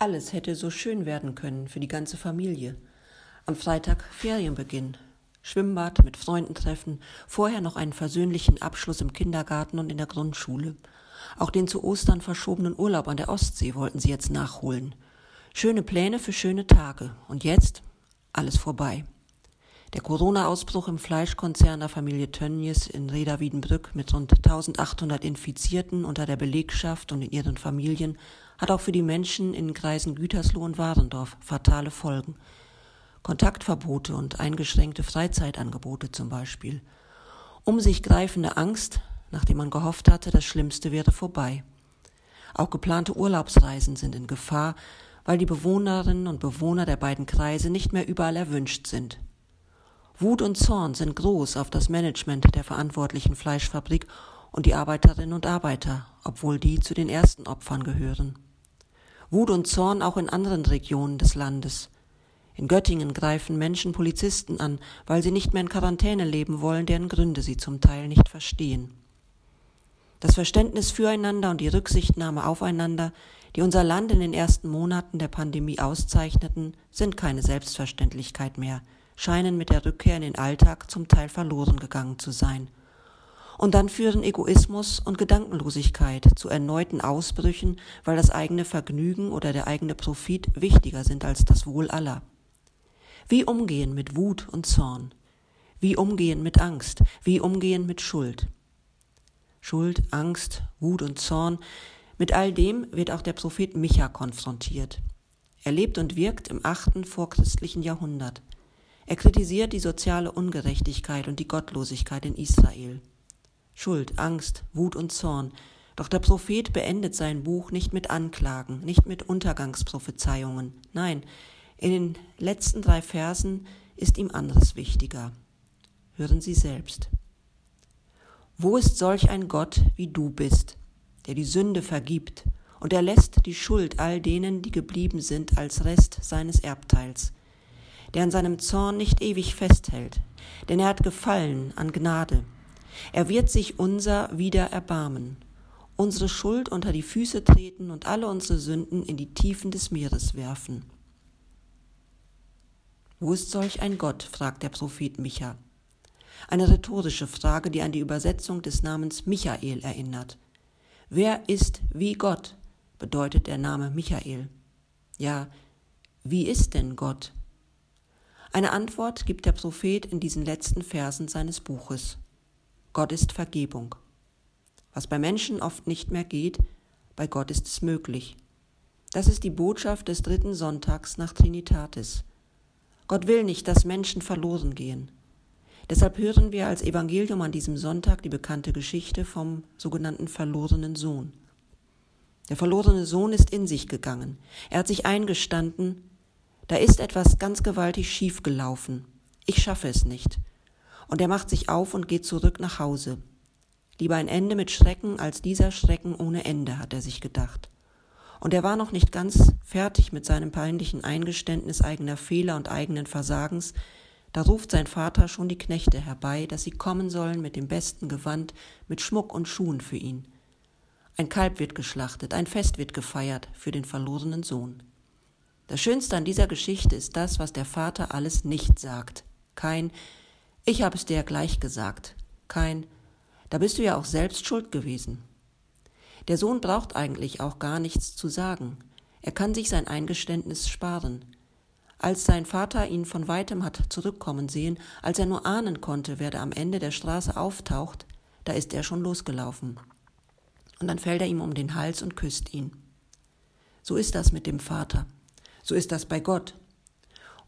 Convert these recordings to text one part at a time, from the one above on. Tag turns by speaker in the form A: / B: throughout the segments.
A: Alles hätte so schön werden können für die ganze Familie. Am Freitag Ferienbeginn, Schwimmbad mit Freunden treffen, vorher noch einen versöhnlichen Abschluss im Kindergarten und in der Grundschule. Auch den zu Ostern verschobenen Urlaub an der Ostsee wollten sie jetzt nachholen. Schöne Pläne für schöne Tage. Und jetzt alles vorbei. Der Corona-Ausbruch im Fleischkonzern der Familie Tönnies in Reda-Wiedenbrück mit rund 1800 Infizierten unter der Belegschaft und in ihren Familien hat auch für die Menschen in den Kreisen Gütersloh und Warendorf fatale Folgen. Kontaktverbote und eingeschränkte Freizeitangebote zum Beispiel. Um sich greifende Angst, nachdem man gehofft hatte, das Schlimmste wäre vorbei. Auch geplante Urlaubsreisen sind in Gefahr, weil die Bewohnerinnen und Bewohner der beiden Kreise nicht mehr überall erwünscht sind. Wut und Zorn sind groß auf das Management der verantwortlichen Fleischfabrik und die Arbeiterinnen und Arbeiter, obwohl die zu den ersten Opfern gehören. Wut und Zorn auch in anderen Regionen des Landes. In Göttingen greifen Menschen Polizisten an, weil sie nicht mehr in Quarantäne leben wollen, deren Gründe sie zum Teil nicht verstehen. Das Verständnis füreinander und die Rücksichtnahme aufeinander, die unser Land in den ersten Monaten der Pandemie auszeichneten, sind keine Selbstverständlichkeit mehr, scheinen mit der Rückkehr in den Alltag zum Teil verloren gegangen zu sein. Und dann führen Egoismus und Gedankenlosigkeit zu erneuten Ausbrüchen, weil das eigene Vergnügen oder der eigene Profit wichtiger sind als das Wohl aller. Wie umgehen mit Wut und Zorn? Wie umgehen mit Angst? Wie umgehen mit Schuld? Schuld, Angst, Wut und Zorn, mit all dem wird auch der Prophet Micha konfrontiert. Er lebt und wirkt im achten vorchristlichen Jahrhundert. Er kritisiert die soziale Ungerechtigkeit und die Gottlosigkeit in Israel. Schuld, Angst, Wut und Zorn. Doch der Prophet beendet sein Buch nicht mit Anklagen, nicht mit Untergangsprophezeiungen. Nein, in den letzten drei Versen ist ihm anderes wichtiger. Hören Sie selbst. Wo ist solch ein Gott, wie du bist, der die Sünde vergibt und er lässt die Schuld all denen, die geblieben sind, als Rest seines Erbteils, der an seinem Zorn nicht ewig festhält, denn er hat Gefallen an Gnade. Er wird sich unser wieder erbarmen, unsere Schuld unter die Füße treten und alle unsere Sünden in die Tiefen des Meeres werfen. Wo ist solch ein Gott? fragt der Prophet Micha. Eine rhetorische Frage, die an die Übersetzung des Namens Michael erinnert. Wer ist wie Gott? bedeutet der Name Michael. Ja, wie ist denn Gott? Eine Antwort gibt der Prophet in diesen letzten Versen seines Buches. Gott ist Vergebung. Was bei Menschen oft nicht mehr geht, bei Gott ist es möglich. Das ist die Botschaft des dritten Sonntags nach Trinitatis. Gott will nicht, dass Menschen verloren gehen. Deshalb hören wir als Evangelium an diesem Sonntag die bekannte Geschichte vom sogenannten verlorenen Sohn. Der verlorene Sohn ist in sich gegangen. Er hat sich eingestanden, da ist etwas ganz gewaltig schief gelaufen. Ich schaffe es nicht. Und er macht sich auf und geht zurück nach Hause. Lieber ein Ende mit Schrecken als dieser Schrecken ohne Ende, hat er sich gedacht. Und er war noch nicht ganz fertig mit seinem peinlichen Eingeständnis eigener Fehler und eigenen Versagens, da ruft sein Vater schon die Knechte herbei, dass sie kommen sollen mit dem besten Gewand, mit Schmuck und Schuhen für ihn. Ein Kalb wird geschlachtet, ein Fest wird gefeiert für den verlorenen Sohn. Das Schönste an dieser Geschichte ist das, was der Vater alles nicht sagt. Kein Ich habe es dir ja gleich gesagt. Kein Da bist du ja auch selbst schuld gewesen. Der Sohn braucht eigentlich auch gar nichts zu sagen. Er kann sich sein Eingeständnis sparen. Als sein Vater ihn von weitem hat zurückkommen sehen, als er nur ahnen konnte, wer da am Ende der Straße auftaucht, da ist er schon losgelaufen. Und dann fällt er ihm um den Hals und küsst ihn. So ist das mit dem Vater. So ist das bei Gott.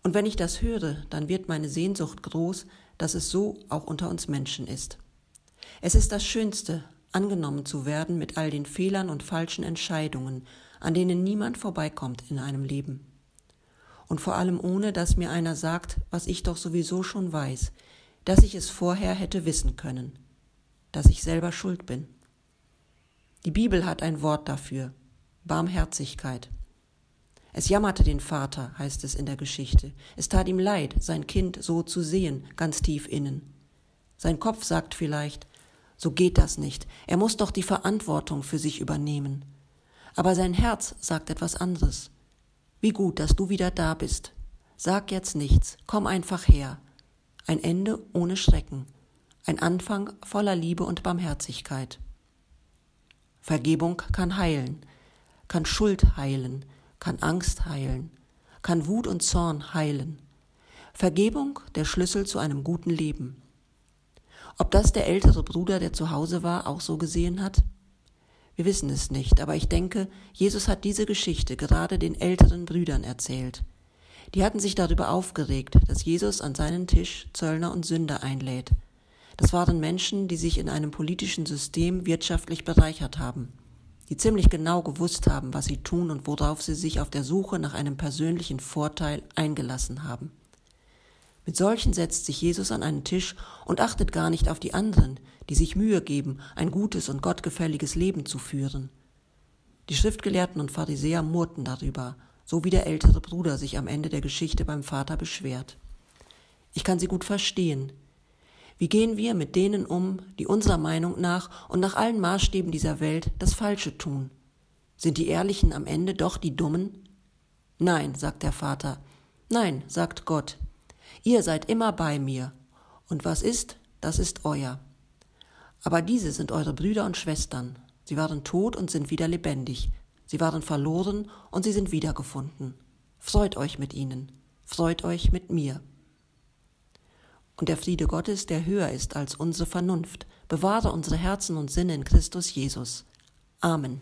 A: Und wenn ich das höre, dann wird meine Sehnsucht groß, dass es so auch unter uns Menschen ist. Es ist das Schönste, angenommen zu werden mit all den Fehlern und falschen Entscheidungen, an denen niemand vorbeikommt in einem Leben. Und vor allem ohne, dass mir einer sagt, was ich doch sowieso schon weiß, dass ich es vorher hätte wissen können, dass ich selber schuld bin. Die Bibel hat ein Wort dafür Barmherzigkeit. Es jammerte den Vater, heißt es in der Geschichte. Es tat ihm leid, sein Kind so zu sehen, ganz tief innen. Sein Kopf sagt vielleicht, so geht das nicht, er muss doch die Verantwortung für sich übernehmen. Aber sein Herz sagt etwas anderes. Wie gut, dass du wieder da bist. Sag jetzt nichts, komm einfach her. Ein Ende ohne Schrecken, ein Anfang voller Liebe und Barmherzigkeit. Vergebung kann heilen, kann Schuld heilen, kann Angst heilen, kann Wut und Zorn heilen. Vergebung der Schlüssel zu einem guten Leben. Ob das der ältere Bruder, der zu Hause war, auch so gesehen hat? Wir wissen es nicht, aber ich denke, Jesus hat diese Geschichte gerade den älteren Brüdern erzählt. Die hatten sich darüber aufgeregt, dass Jesus an seinen Tisch Zöllner und Sünder einlädt. Das waren Menschen, die sich in einem politischen System wirtschaftlich bereichert haben, die ziemlich genau gewusst haben, was sie tun und worauf sie sich auf der Suche nach einem persönlichen Vorteil eingelassen haben. Mit solchen setzt sich Jesus an einen Tisch und achtet gar nicht auf die anderen, die sich Mühe geben, ein gutes und gottgefälliges Leben zu führen. Die Schriftgelehrten und Pharisäer murrten darüber, so wie der ältere Bruder sich am Ende der Geschichte beim Vater beschwert. Ich kann sie gut verstehen. Wie gehen wir mit denen um, die unserer Meinung nach und nach allen Maßstäben dieser Welt das Falsche tun? Sind die Ehrlichen am Ende doch die Dummen? Nein, sagt der Vater. Nein, sagt Gott. Ihr seid immer bei mir. Und was ist, das ist euer. Aber diese sind eure Brüder und Schwestern. Sie waren tot und sind wieder lebendig. Sie waren verloren und sie sind wiedergefunden. Freut euch mit ihnen. Freut euch mit mir. Und der Friede Gottes, der höher ist als unsere Vernunft, bewahre unsere Herzen und Sinne in Christus Jesus. Amen.